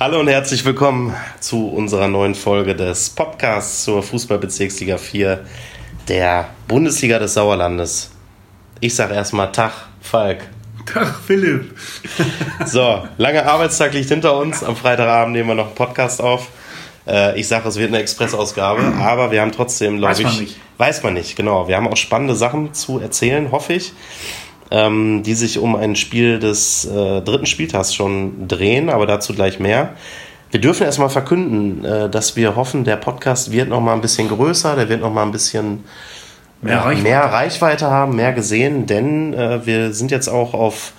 Hallo und herzlich willkommen zu unserer neuen Folge des Podcasts zur Fußballbezirksliga 4 der Bundesliga des Sauerlandes. Ich sage erstmal Tag, Falk. Tag, Philipp. so, langer Arbeitstag liegt hinter uns. Am Freitagabend nehmen wir noch einen Podcast auf. Äh, ich sage, es wird eine Expressausgabe, aber wir haben trotzdem, glaube ich. Weiß man nicht. Weiß man nicht, genau. Wir haben auch spannende Sachen zu erzählen, hoffe ich ähm, die sich um ein Spiel des äh, dritten Spieltags schon drehen, aber dazu gleich mehr. Wir dürfen erstmal verkünden, äh, dass wir hoffen, der Podcast wird noch mal ein bisschen größer, der wird noch mal ein bisschen mehr, Reichweite. mehr Reichweite haben, mehr gesehen, denn äh, wir sind jetzt auch auf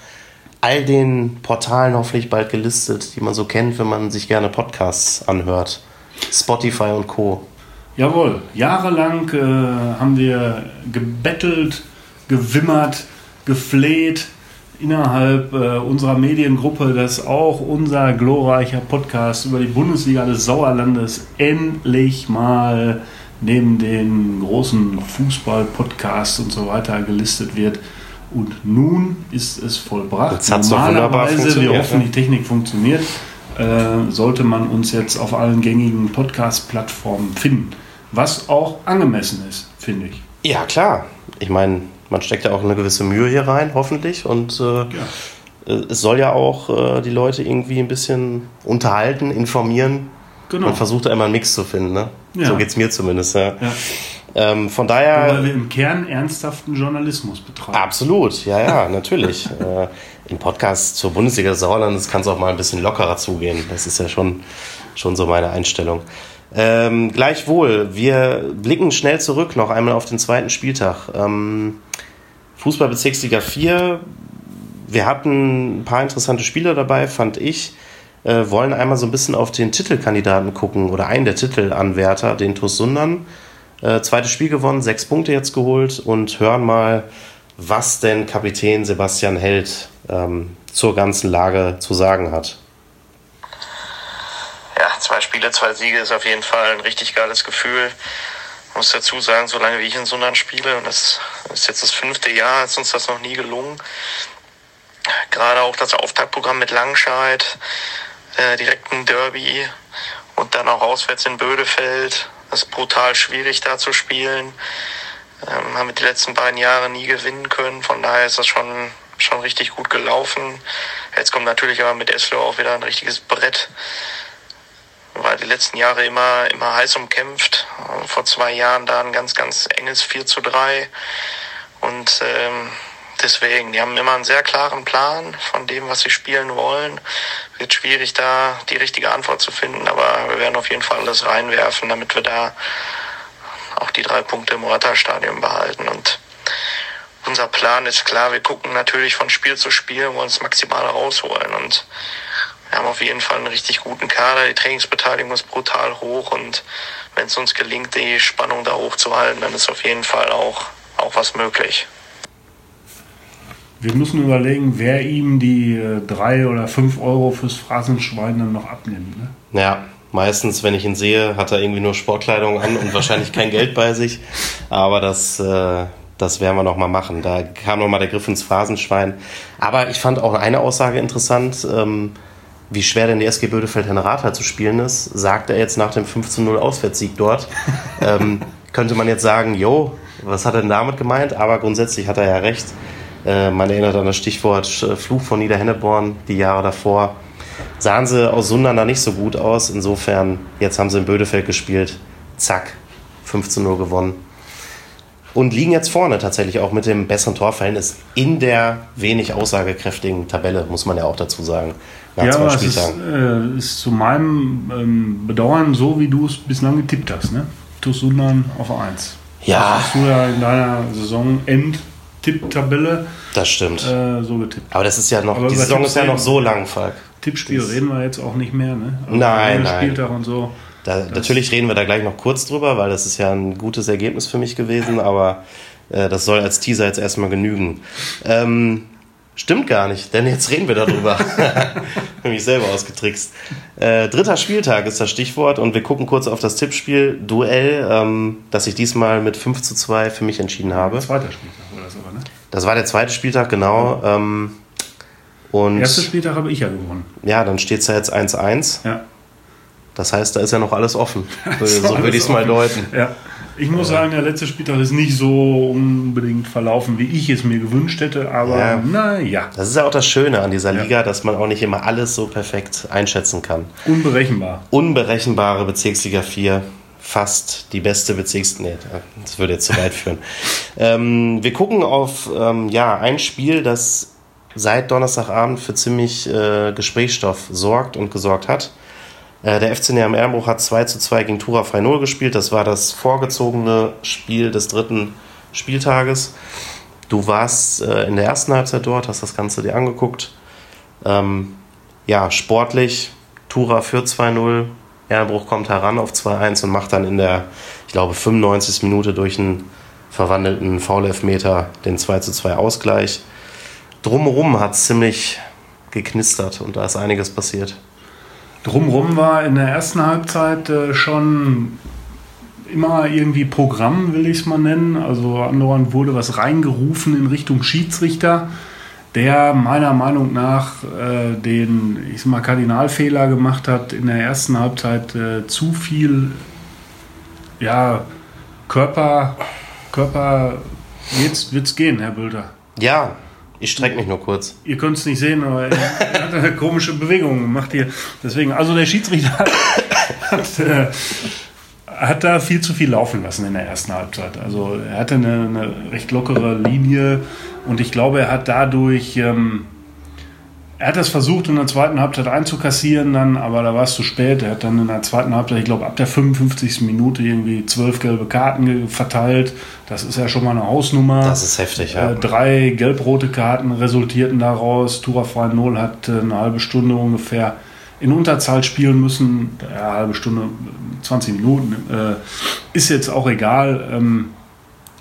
all den Portalen hoffentlich bald gelistet, die man so kennt, wenn man sich gerne Podcasts anhört. Spotify und Co. Jawohl, jahrelang äh, haben wir gebettelt, gewimmert, gefleht innerhalb äh, unserer Mediengruppe, dass auch unser glorreicher Podcast über die Bundesliga des Sauerlandes endlich mal neben den großen Fußball-Podcasts und so weiter gelistet wird. Und nun ist es vollbracht. Jetzt hat's Normalerweise, wir hoffen, die Technik funktioniert, äh, sollte man uns jetzt auf allen gängigen Podcast-Plattformen finden. Was auch angemessen ist, finde ich. Ja, klar. Ich meine, man steckt ja auch eine gewisse Mühe hier rein, hoffentlich. Und äh, ja. es soll ja auch äh, die Leute irgendwie ein bisschen unterhalten, informieren. Genau. Man versucht da immer einen Mix zu finden. Ne? Ja. So geht es mir zumindest. Ja. Ähm, von daher. Weil wir im Kern ernsthaften Journalismus betreiben. Absolut, ja, ja, natürlich. äh, Im Podcast zur Bundesliga des Sauerlandes kann es auch mal ein bisschen lockerer zugehen. Das ist ja schon, schon so meine Einstellung. Ähm, gleichwohl, wir blicken schnell zurück noch einmal auf den zweiten Spieltag. Ähm, Fußballbezirksliga 4, wir hatten ein paar interessante Spieler dabei, fand ich. Äh, wollen einmal so ein bisschen auf den Titelkandidaten gucken oder einen der Titelanwärter, den TuS Sundern. Äh, zweites Spiel gewonnen, sechs Punkte jetzt geholt und hören mal, was denn Kapitän Sebastian Held ähm, zur ganzen Lage zu sagen hat zwei Spiele, zwei Siege ist auf jeden Fall ein richtig geiles Gefühl. Ich muss dazu sagen, solange wie ich in Sundern spiele, und das ist jetzt das fünfte Jahr, ist uns das noch nie gelungen. Gerade auch das Auftaktprogramm mit Langscheid, äh, direkten Derby und dann auch auswärts in Bödefeld. Das ist brutal schwierig da zu spielen. Ähm, haben wir die letzten beiden Jahre nie gewinnen können. Von daher ist das schon, schon richtig gut gelaufen. Jetzt kommt natürlich aber mit Eslo auch wieder ein richtiges Brett die letzten Jahre immer, immer heiß umkämpft. Vor zwei Jahren da ein ganz, ganz enges 4 zu 3. Und ähm, deswegen, die haben immer einen sehr klaren Plan von dem, was sie spielen wollen. Wird schwierig, da die richtige Antwort zu finden, aber wir werden auf jeden Fall alles reinwerfen, damit wir da auch die drei Punkte im Morata-Stadion behalten. Und unser Plan ist klar, wir gucken natürlich von Spiel zu Spiel, wollen es maximal rausholen. Und wir haben auf jeden Fall einen richtig guten Kader. Die Trainingsbeteiligung ist brutal hoch und wenn es uns gelingt, die Spannung da hochzuhalten, dann ist auf jeden Fall auch, auch was möglich. Wir müssen überlegen, wer ihm die äh, drei oder fünf Euro fürs Phrasenschwein dann noch abnimmt. Ne? Ja, meistens, wenn ich ihn sehe, hat er irgendwie nur Sportkleidung an und wahrscheinlich kein Geld bei sich. Aber das, äh, das werden wir noch mal machen. Da kam noch mal der Griff ins Phrasenschwein. Aber ich fand auch eine Aussage interessant. Ähm, wie schwer denn die SG Bödefeld-Henrata zu spielen ist, sagt er jetzt nach dem 15-0 Auswärtssieg dort. ähm, könnte man jetzt sagen, jo, was hat er denn damit gemeint? Aber grundsätzlich hat er ja recht. Äh, man erinnert an das Stichwort Fluch von Niederhenneborn die Jahre davor. Sahen sie aus Sundern da nicht so gut aus. Insofern, jetzt haben sie in Bödefeld gespielt. Zack, 15-0 gewonnen und liegen jetzt vorne tatsächlich auch mit dem besseren Torverhältnis in der wenig aussagekräftigen Tabelle, muss man ja auch dazu sagen. ja, aber es ist, äh, ist, zu meinem ähm, Bedauern so, wie du es bislang getippt hast. Ne? TuS auf 1. Ja. Das hast du ja in deiner Saison End-Tipp-Tabelle das stimmt. Äh, so getippt. Aber das ist ja noch, aber die Saison ist ja noch so lang, Falk. Tippspiel reden wir jetzt auch nicht mehr, ne? Also nein, nein. Spieltag und so. Da, natürlich reden wir da gleich noch kurz drüber, weil das ist ja ein gutes Ergebnis für mich gewesen, aber äh, das soll als Teaser jetzt erstmal genügen. Ähm, stimmt gar nicht, denn jetzt reden wir darüber. Habe mich selber ausgetrickst. Äh, dritter Spieltag ist das Stichwort und wir gucken kurz auf das Tippspiel Duell, ähm, das ich diesmal mit 5 zu 2 für mich entschieden habe. Zweiter Spieltag das aber, ne? Das war der zweite Spieltag, genau. Ähm, Und Erster Spieltag habe ich ja gewonnen. ja, dann steht es ja jetzt 1-1. Ja. Das heißt, da ist ja noch alles offen. so würde ich es mal deuten. Ja. Ich muss sagen, der letzte Spieltag ist nicht so unbedingt verlaufen, wie ich es mir gewünscht hätte, aber Ja. naja, Das ist ja auch das Schöne an dieser Ja. Liga, dass man auch nicht immer alles so perfekt einschätzen kann. unberechenbar. Unberechenbare Bezirksliga 4, fast die beste Bezirks... Nee, das würde jetzt zu weit führen. Ähm, wir gucken auf ähm, ja, ein Spiel, das seit Donnerstagabend für ziemlich äh, Gesprächsstoff sorgt und gesorgt hat. Äh, der FC Neheim Erlenbruch hat 2 zu 2 gegen Tura 0 gespielt. Das war das vorgezogene Spiel des dritten Spieltages. Du warst äh, in der ersten Halbzeit dort, hast das Ganze dir angeguckt. Ähm, ja, sportlich, Tura führt 2-0, Erlenbruch kommt heran auf 2-1 und macht dann in der, ich glaube, 95. Minute durch einen verwandelten Foul-Elfmeter den 2-2 Ausgleich. Drumherum hat es ziemlich geknistert und da ist einiges passiert. Drumrum war in der ersten Halbzeit äh, schon immer irgendwie Programm, will ich es mal nennen. Also andauernd wurde was reingerufen in Richtung Schiedsrichter, der meiner Meinung nach äh, den, ich sag mal, Kardinalfehler gemacht hat, in der ersten Halbzeit äh, zu viel ja, Körper, Körper, jetzt wird's gehen, Herr Bülter. Ja, ich strecke mich nur kurz. Ihr könnt es nicht sehen, aber er hat eine komische Bewegung gemacht hier. Deswegen, also der Schiedsrichter hat, hat, äh, hat da viel zu viel laufen lassen in der ersten Halbzeit. Also er hatte eine, eine recht lockere Linie und ich glaube, er hat dadurch, ähm, er hat das versucht in der zweiten Halbzeit einzukassieren dann, aber da war es zu spät. Er hat dann in der zweiten Halbzeit, ich glaube ab der 55. Minute irgendwie zwölf gelbe Karten verteilt. Das ist ja schon mal eine Hausnummer. Das ist heftig, ja. Äh, drei gelb-rote Karten resultierten daraus. Tura Frei 0 hat äh, eine halbe Stunde ungefähr in Unterzahl spielen müssen. Ja, halbe Stunde, 20 Minuten. Äh, ist jetzt auch egal. Ähm,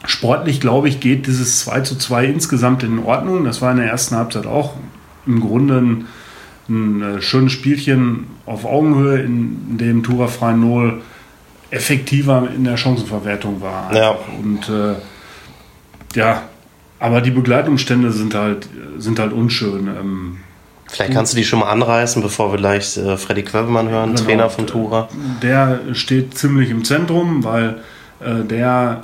sportlich, glaube ich, geht dieses 2 zu 2 insgesamt in Ordnung. Das war in der ersten Halbzeit auch im Grunde ein, ein äh, schönes Spielchen auf Augenhöhe, in dem Tura Frei 0 effektiver in der Chancenverwertung war. Ja. Und äh, ja, aber die Begleitumstände sind halt, sind halt unschön. Ähm, Vielleicht kannst du die schon mal anreißen, bevor wir gleich äh, Freddy Quöbemann hören, Genau. Trainer von Tura. der steht ziemlich im Zentrum, weil äh, der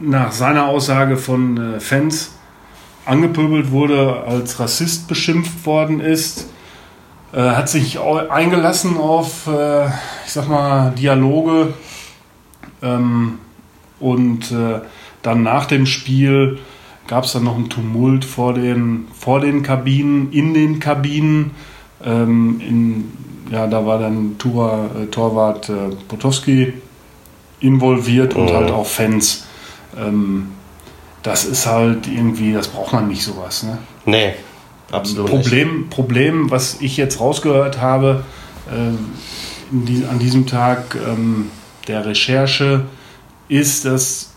nach seiner Aussage von äh, Fans angepöbelt wurde, als Rassist beschimpft worden ist, äh, hat sich eingelassen auf, äh, ich sag mal, Dialoge ähm, und äh, dann nach dem Spiel gab es dann noch einen Tumult vor den, vor den Kabinen, in den Kabinen. Ähm, in, ja, da war dann Tura, äh, Torwart äh, Potowski involviert und Mhm. halt auch Fans. Ähm, das ist halt irgendwie, das braucht man nicht sowas. Ne? Nee, absolut nicht. Problem, Problem, was ich jetzt rausgehört habe äh, die, an diesem Tag ähm, der Recherche, ist, dass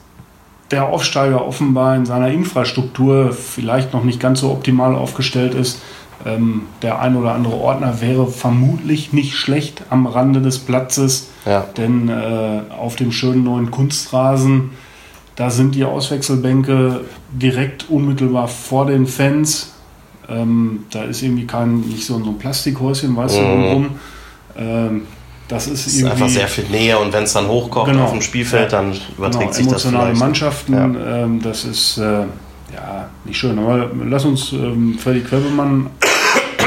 der Aufsteiger offenbar in seiner Infrastruktur vielleicht noch nicht ganz so optimal aufgestellt ist. Ähm, der ein oder andere Ordner wäre vermutlich nicht schlecht am Rande des Platzes, Ja. denn äh, auf dem schönen neuen Kunstrasen, da sind die Auswechselbänke direkt unmittelbar vor den Fans. Ähm, da ist irgendwie kein, nicht so ein Plastikhäuschen, weißt du, Mhm. drumherum. Ähm, das ist Es ist einfach sehr viel Nähe und wenn es dann hochkocht Genau. auf dem Spielfeld, dann überträgt genau, sich das emotionale. Mannschaften, ähm, das ist äh, ja nicht schön. Aber lass uns ähm, Freddy Quebemann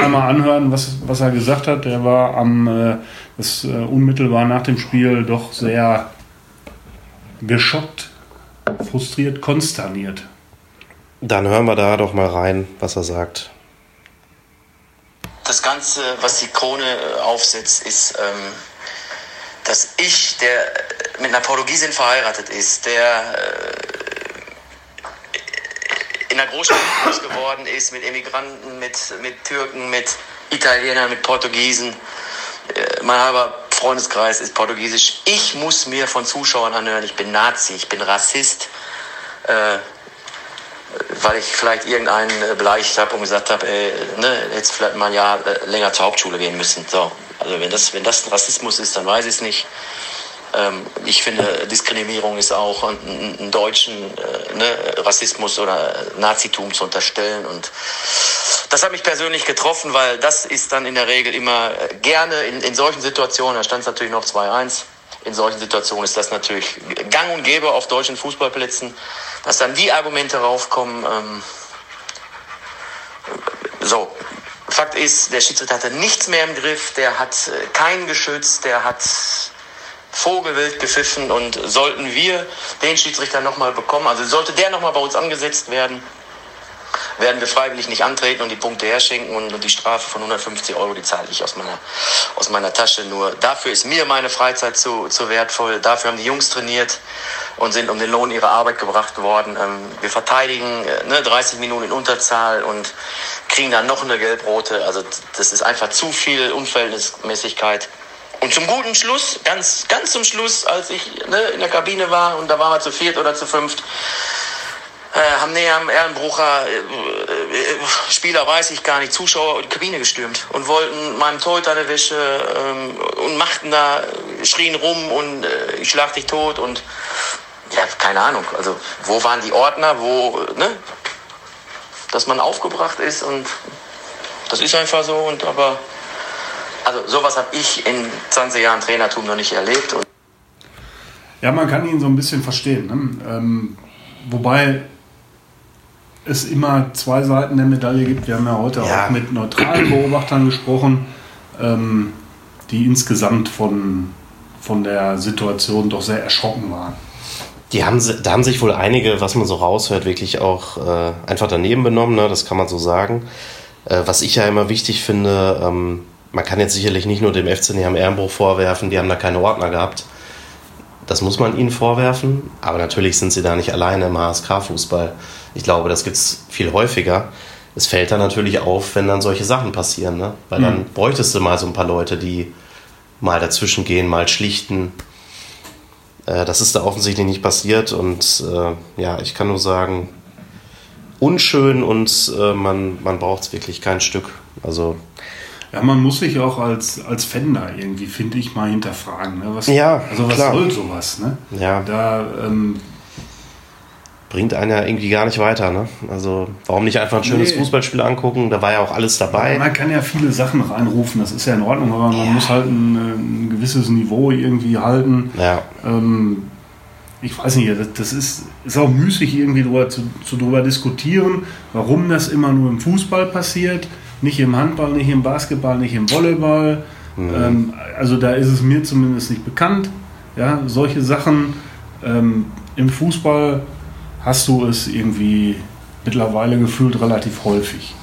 einmal anhören, was, was er gesagt hat. Er war am äh, das, äh, unmittelbar nach dem Spiel doch sehr geschockt, frustriert, konsterniert. Dann hören wir da doch mal rein, was er sagt. das Ganze, was die Krone äh, aufsetzt, ist, ähm, dass ich, der äh, mit einer Portugiesin verheiratet ist, der äh, in der Großstadt groß geworden ist, mit Immigranten, mit, mit Türken, mit Italienern, mit Portugiesen. Äh, mein halber Freundeskreis ist portugiesisch. Ich muss mir von Zuschauern anhören, ich bin Nazi, ich bin Rassist. Äh, weil ich vielleicht irgendeinen äh, beleidigt habe und gesagt habe, ey, ne, jetzt vielleicht mal ein Jahr äh, länger zur Hauptschule gehen müssen. So, also wenn das, wenn das ein Rassismus ist, dann weiß ich es nicht. Ähm, ich finde, Diskriminierung ist auch einen, einen deutschen äh, ne, Rassismus oder Nazitum zu unterstellen und das hat mich persönlich getroffen, weil das ist dann in der Regel immer äh, gerne in, in solchen Situationen, da stand es natürlich noch 2-1, in solchen Situationen ist das natürlich gang und gäbe auf deutschen Fußballplätzen, dass dann die Argumente raufkommen. Ähm, so, Fakt ist, der Schiedsrichter hatte nichts mehr im Griff, der hat äh, keinen geschützt, der hat Vogelwild gepfiffen und sollten wir den Schiedsrichter nochmal bekommen, also sollte der nochmal bei uns angesetzt werden, werden wir freiwillig nicht antreten und die Punkte herschenken und, und die Strafe von 150 Euro, die zahle ich aus meiner, aus meiner Tasche. Nur dafür ist mir meine Freizeit zu, zu wertvoll. Dafür haben die Jungs trainiert und sind um den Lohn ihrer Arbeit gebracht worden. Ähm, wir verteidigen äh, ne, 30 Minuten in Unterzahl und kriegen dann noch eine Gelbrote. Also das ist einfach zu viel Unverhältnismäßigkeit. Und zum guten Schluss, ganz, ganz zum Schluss, als ich ne, in der Kabine war und da waren wir zu viert oder zu fünft, äh, haben näher am Erlenbrucher äh, äh, Spieler, weiß ich gar nicht, Zuschauer in die Kabine gestürmt und wollten meinem Torhüter eine Wäsche ähm, und machten da, schrien rum und äh, ich schlag dich tot und ja, keine Ahnung. Also wo waren die Ordner, wo, ne, dass man aufgebracht ist und das ist einfach so und aber also sowas habe ich in 20 Jahren Trainertum noch nicht erlebt. Und ja, man kann ihn so ein bisschen verstehen. Ne? Ähm, wobei es immer zwei Seiten der Medaille gibt. Wir haben ja heute ja. auch mit neutralen Beobachtern gesprochen, ähm, die insgesamt von, von der Situation doch sehr erschrocken waren. Die haben, da haben sich wohl einige, was man so raushört, wirklich auch äh, einfach daneben benommen, ne? das kann man so sagen. Äh, was ich ja immer wichtig finde, ähm, man kann jetzt sicherlich nicht nur dem FC Neheim Ehrenbruch vorwerfen, die haben da keine Ordner gehabt. Das muss man ihnen vorwerfen, aber natürlich sind sie da nicht alleine im HSK-Fußball. Ich glaube, das gibt es viel häufiger. Es fällt dann natürlich auf, wenn dann solche Sachen passieren, ne? weil mhm. dann bräuchtest du mal so ein paar Leute, die mal dazwischen gehen, mal schlichten. Äh, das ist da offensichtlich nicht passiert und äh, ja, ich kann nur sagen, unschön und äh, man, man braucht es wirklich kein Stück. Also ja, man muss sich auch als, als Fan da irgendwie, finde ich, mal hinterfragen. Ne? Was, ja, also was klar. soll sowas? Ne? Ja. Da ähm, bringt einen ja irgendwie gar nicht weiter. Ne? Also warum nicht einfach ein schönes nee. Fußballspiel angucken? Da war ja auch alles dabei. Man kann ja viele Sachen reinrufen, das ist ja in Ordnung, aber man ja. muss halt ein, ein, gewisses Niveau irgendwie halten. Ja. Ähm, ich weiß nicht, das, das ist, ist auch müßig irgendwie drüber zu, zu drüber diskutieren, warum das immer nur im Fußball passiert. Nicht im Handball, nicht im Basketball, nicht im Volleyball. Mhm. Ähm, also da ist es mir zumindest nicht bekannt. Ja, solche Sachen ähm, im Fußball hast du es irgendwie mittlerweile gefühlt relativ häufig.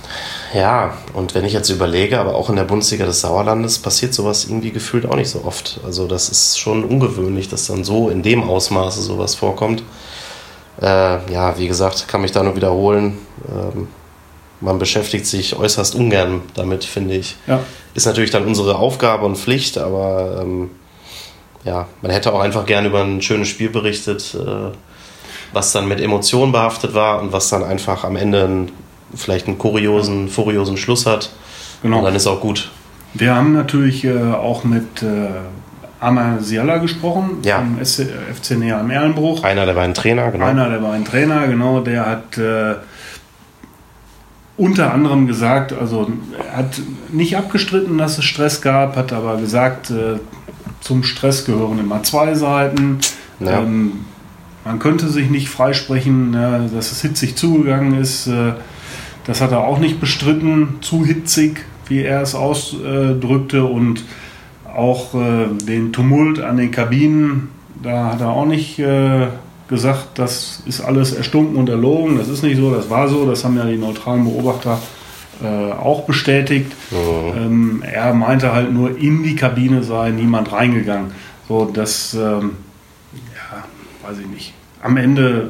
Ja, und wenn ich jetzt überlege, aber auch in der Bundesliga des Sauerlandes passiert sowas irgendwie gefühlt auch nicht so oft. Also das ist schon ungewöhnlich, dass dann so in dem Ausmaße sowas vorkommt. Äh, ja, wie gesagt, kann mich da nur wiederholen. Ähm, man beschäftigt sich äußerst ungern damit, finde ich. Ja. Ist natürlich dann unsere Aufgabe und Pflicht, aber ähm, ja, man hätte auch einfach gerne über ein schönes Spiel berichtet, äh, was dann mit Emotionen behaftet war und was dann einfach am Ende einen, vielleicht einen kuriosen, furiosen Schluss hat. Genau. Und dann ist auch gut. Wir haben natürlich äh, auch mit äh, Amar Siala gesprochen, ja. vom FC Näher am Erlenbruch. Einer der beiden Trainer, genau. Einer der beiden Trainer, genau. Der hat äh, unter anderem gesagt, also er hat nicht abgestritten, dass es Stress gab, hat aber gesagt, äh, zum Stress gehören immer zwei Seiten. Ja. Ähm, man könnte sich nicht freisprechen, ja, dass es hitzig zugegangen ist. Äh, das hat er auch nicht bestritten, zu hitzig, wie er es ausdrückte. Und auch äh, den Tumult an den Kabinen, da hat er auch nicht äh, gesagt, das ist alles erstunken und erlogen. Das ist nicht so, das war so. Das haben ja die neutralen Beobachter äh, auch bestätigt. Mhm. Ähm, er meinte halt nur, in die Kabine sei niemand reingegangen. So, das, ähm, ja, weiß ich nicht. Am Ende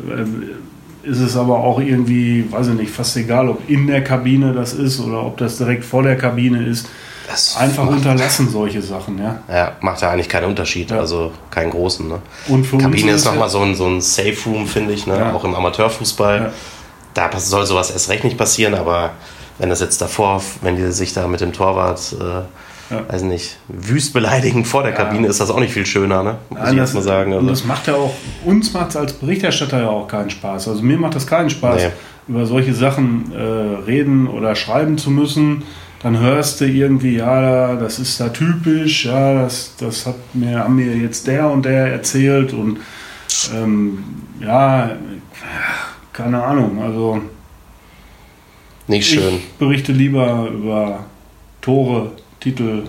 äh, ist es aber auch irgendwie, weiß ich nicht, fast egal, ob in der Kabine das ist oder ob das direkt vor der Kabine ist. Das Einfach unterlassen solche Sachen, ja. Ja, macht ja eigentlich keinen Unterschied, ja. also keinen großen. Ne? Und für Kabine ist nochmal so ein, so ein Safe Room, finde ich, ne? Ja. auch im Amateurfußball. Ja. Da soll sowas erst recht nicht passieren, aber wenn das jetzt davor, wenn die sich da mit dem Torwart, äh, ja. weiß nicht, wüst beleidigen vor der Kabine, ist das auch nicht viel schöner, ne? muss Nein, ich jetzt mal sagen. Also. Und das macht ja auch, uns macht es als Berichterstatter ja auch keinen Spaß. Also mir macht das keinen Spaß. Nee über solche Sachen äh, reden oder schreiben zu müssen, dann hörst du irgendwie, ja, das ist da typisch, ja, das, das hat mir, haben mir jetzt der und der erzählt und ähm, ja, keine Ahnung, also nicht schön. Ich berichte lieber über Tore, Titel,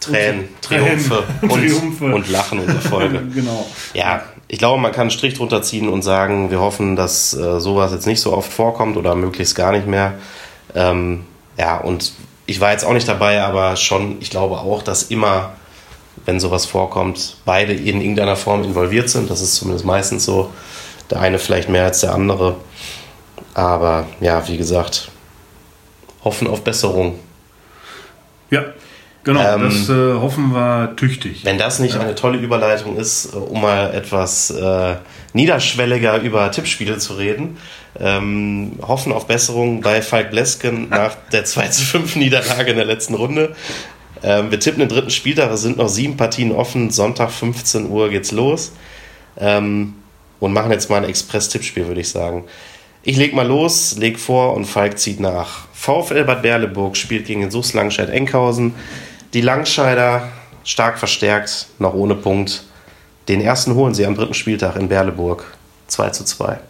Tränen, Triumphe, und, Triumphe. und Lachen und Erfolge. genau. Ja, ich glaube, man kann einen Strich drunter ziehen und sagen, wir hoffen, dass äh, sowas jetzt nicht so oft vorkommt oder möglichst gar nicht mehr. Ähm, ja, und ich war jetzt auch nicht dabei, aber schon, ich glaube auch, dass immer, wenn sowas vorkommt, beide in irgendeiner Form involviert sind. Das ist zumindest meistens so. Der eine vielleicht mehr als der andere. Aber ja, wie gesagt, hoffen auf Besserung. Ja, genau, ähm, das äh, hoffen wir tüchtig. Wenn das nicht ja. eine tolle Überleitung ist, äh, um mal etwas äh, niederschwelliger über Tippspiele zu reden, ähm, hoffen auf Besserung bei Falk Blesken nach der 2 zu 5 Niederlage in der letzten Runde. Ähm, wir tippen den dritten Spieltag, es sind noch sieben Partien offen, Sonntag 15 Uhr geht's los. Ähm, und machen jetzt mal ein Express-Tippspiel, würde ich sagen. Ich leg mal los, leg vor und Falk zieht nach. VfL Bad Berleburg spielt gegen den SUS Langscheid Enkhausen. Die Langscheider stark verstärkt, noch ohne Punkt. Den ersten holen sie am dritten Spieltag in Berleburg. 2 zu 2.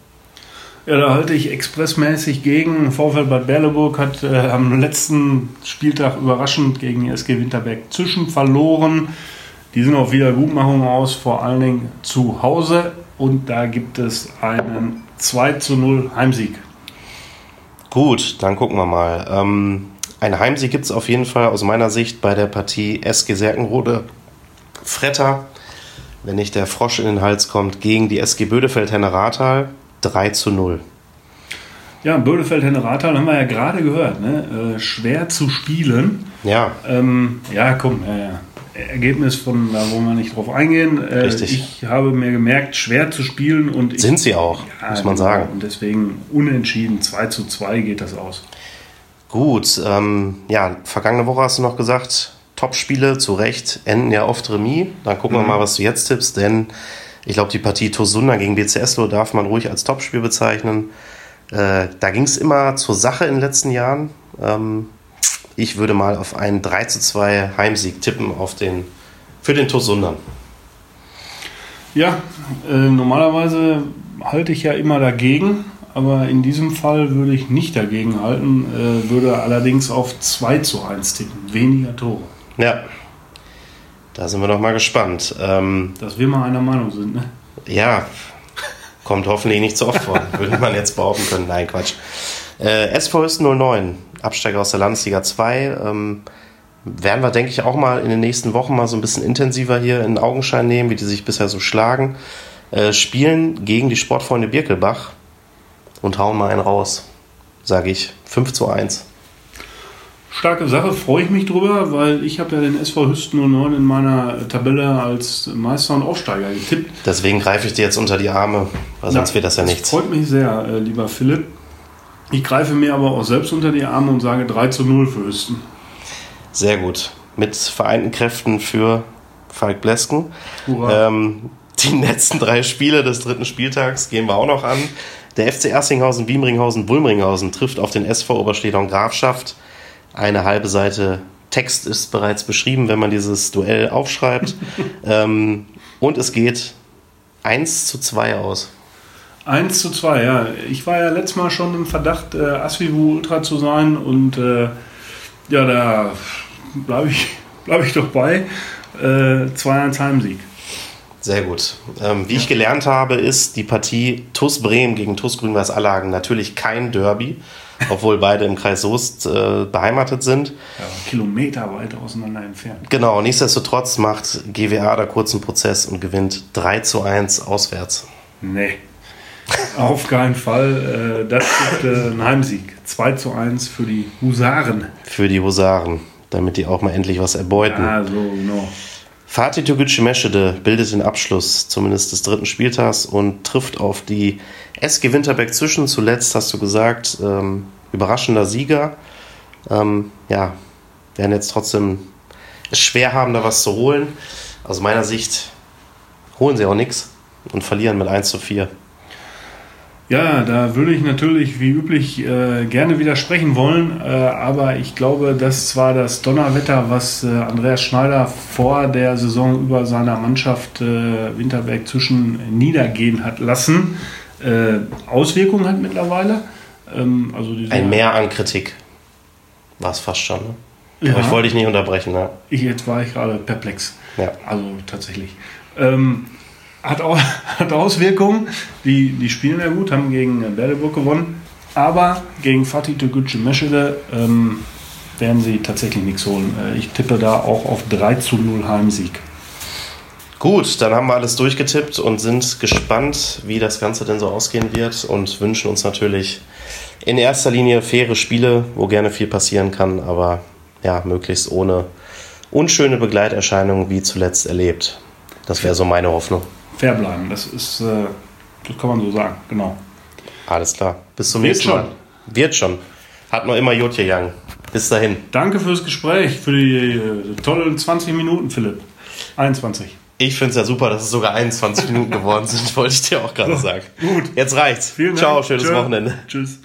Ja, da halte ich expressmäßig gegen. VfL Bad Berleburg hat äh, am letzten Spieltag überraschend gegen SG Winterberg Zwischen verloren. Die sind auf Wiedergutmachung aus, vor allen Dingen zu Hause. Und da gibt es einen 2 zu 0 Heimsieg. Gut, dann gucken wir mal. Ähm, ein Heimsieg gibt es auf jeden Fall aus meiner Sicht bei der Partie SG Serkenrode Fretter, wenn nicht der Frosch in den Hals kommt, gegen die SG Bödefeld Henne Rathal 3 zu 0. Ja, Bödefeld Henne Rathal haben wir ja gerade gehört, ne? Äh, schwer zu spielen. Ja. Ähm, ja, komm, ja, ja. Ergebnis von, da wollen wir nicht drauf eingehen. Äh, Richtig. Ich habe mir gemerkt, schwer zu spielen und ich, sind sie auch, ja, muss man sagen. Und deswegen unentschieden, 2 zu 2 geht das aus. Gut, ähm, ja, vergangene Woche hast du noch gesagt, Top-Spiele zu Recht enden ja oft Remis. Dann gucken mhm. wir mal, was du jetzt tippst, denn ich glaube, die Partie Tosunda gegen BCSLO darf man ruhig als Topspiel bezeichnen. Äh, da ging es immer zur Sache in den letzten Jahren. Ähm, ich würde mal auf einen 3 zu 2 Heimsieg tippen auf den, für den Tosundern. Ja, äh, normalerweise halte ich ja immer dagegen, aber in diesem Fall würde ich nicht dagegen halten, äh, würde allerdings auf 2 zu 1 tippen, weniger Tore. Ja, da sind wir noch mal gespannt. Ähm, Dass wir mal einer Meinung sind, ne? Ja, kommt hoffentlich nicht so oft vor, würde man jetzt behaupten können. Nein, Quatsch. Äh, SV 09, Absteiger aus der Landesliga 2. Ähm, werden wir, denke ich, auch mal in den nächsten Wochen mal so ein bisschen intensiver hier in Augenschein nehmen, wie die sich bisher so schlagen. Äh, spielen gegen die Sportfreunde Birkelbach und hauen mal einen raus, sage ich. 5 zu 1. Starke Sache, freue ich mich drüber, weil ich habe ja den SV Hüsten 09 in meiner Tabelle als Meister und Aufsteiger getippt. Deswegen greife ich dir jetzt unter die Arme, weil sonst ja, wird das ja nichts. Freut mich sehr, äh, lieber Philipp. Ich greife mir aber auch selbst unter die Arme und sage 3 zu 0 für Hüsten. Sehr gut. Mit vereinten Kräften für Falk Blesken. Ähm, die letzten drei Spiele des dritten Spieltags gehen wir auch noch an. Der FC Erstinghausen, Wiemringhausen, Bulmringhausen trifft auf den SV Oberstedon Grafschaft. Eine halbe Seite Text ist bereits beschrieben, wenn man dieses Duell aufschreibt. ähm, und es geht 1 zu 2 aus. 1 zu 2, ja. Ich war ja letztes Mal schon im Verdacht, äh, Asvivu Ultra zu sein und äh, ja, da bleibe ich, bleib ich doch bei. Äh, 2-1 Heimsieg. Sehr gut. Ähm, wie ja. ich gelernt habe, ist die Partie TUS Bremen gegen TUS Grün-Weiß Allagen natürlich kein Derby, obwohl beide im Kreis Soest äh, beheimatet sind. Ja, Kilometer weit auseinander entfernt. Genau, nichtsdestotrotz macht GWA da kurzen Prozess und gewinnt 3 zu 1 auswärts. Nee. Auf keinen Fall. Äh, das gibt äh, ein Heimsieg. 2 zu 1 für die Husaren. Für die Husaren, damit die auch mal endlich was erbeuten. Ah, so, genau. Fatih Toguchi Meschede bildet den Abschluss zumindest des dritten Spieltags und trifft auf die SG Winterberg zwischen. Zuletzt hast du gesagt, ähm, überraschender Sieger. Ähm, ja, werden jetzt trotzdem es schwer haben, da was zu holen. Aus meiner Sicht holen sie auch nichts und verlieren mit 1 zu 4. Ja, da würde ich natürlich wie üblich äh, gerne widersprechen wollen, äh, aber ich glaube, dass zwar das Donnerwetter, was äh, Andreas Schneider vor der Saison über seiner Mannschaft äh, Winterberg zwischen niedergehen hat lassen, äh, Auswirkungen hat mittlerweile. Ähm, also Ein Mehr an Kritik war es fast schon. Ne? Ja. Aber ich wollte dich nicht unterbrechen. Ne? Ich, jetzt war ich gerade perplex. Ja. Also tatsächlich. Ähm, hat, auch, hat Auswirkungen. Die, die spielen ja gut, haben gegen Berleburg gewonnen. Aber gegen Fatih Tegucci Meschede ähm, werden sie tatsächlich nichts holen. Äh, ich tippe da auch auf 3 zu 0 Heimsieg. Gut, dann haben wir alles durchgetippt und sind gespannt, wie das Ganze denn so ausgehen wird und wünschen uns natürlich in erster Linie faire Spiele, wo gerne viel passieren kann, aber ja, möglichst ohne unschöne Begleiterscheinungen wie zuletzt erlebt. Das wäre so meine Hoffnung fair bleiben. Das ist, äh, das kann man so sagen, genau. Alles klar. Bis zum Wird nächsten Mal. Schon. Wird schon. Hat noch immer Jotje Young. Bis dahin. Danke fürs Gespräch, für die äh, tollen 20 Minuten, Philipp. 21. Ich finde es ja super, dass es sogar 21 Minuten geworden sind, wollte ich dir auch gerade sagen. Gut. Jetzt reicht's. Vielen Ciao, Dank. schönes Tschö. Wochenende. Tschüss.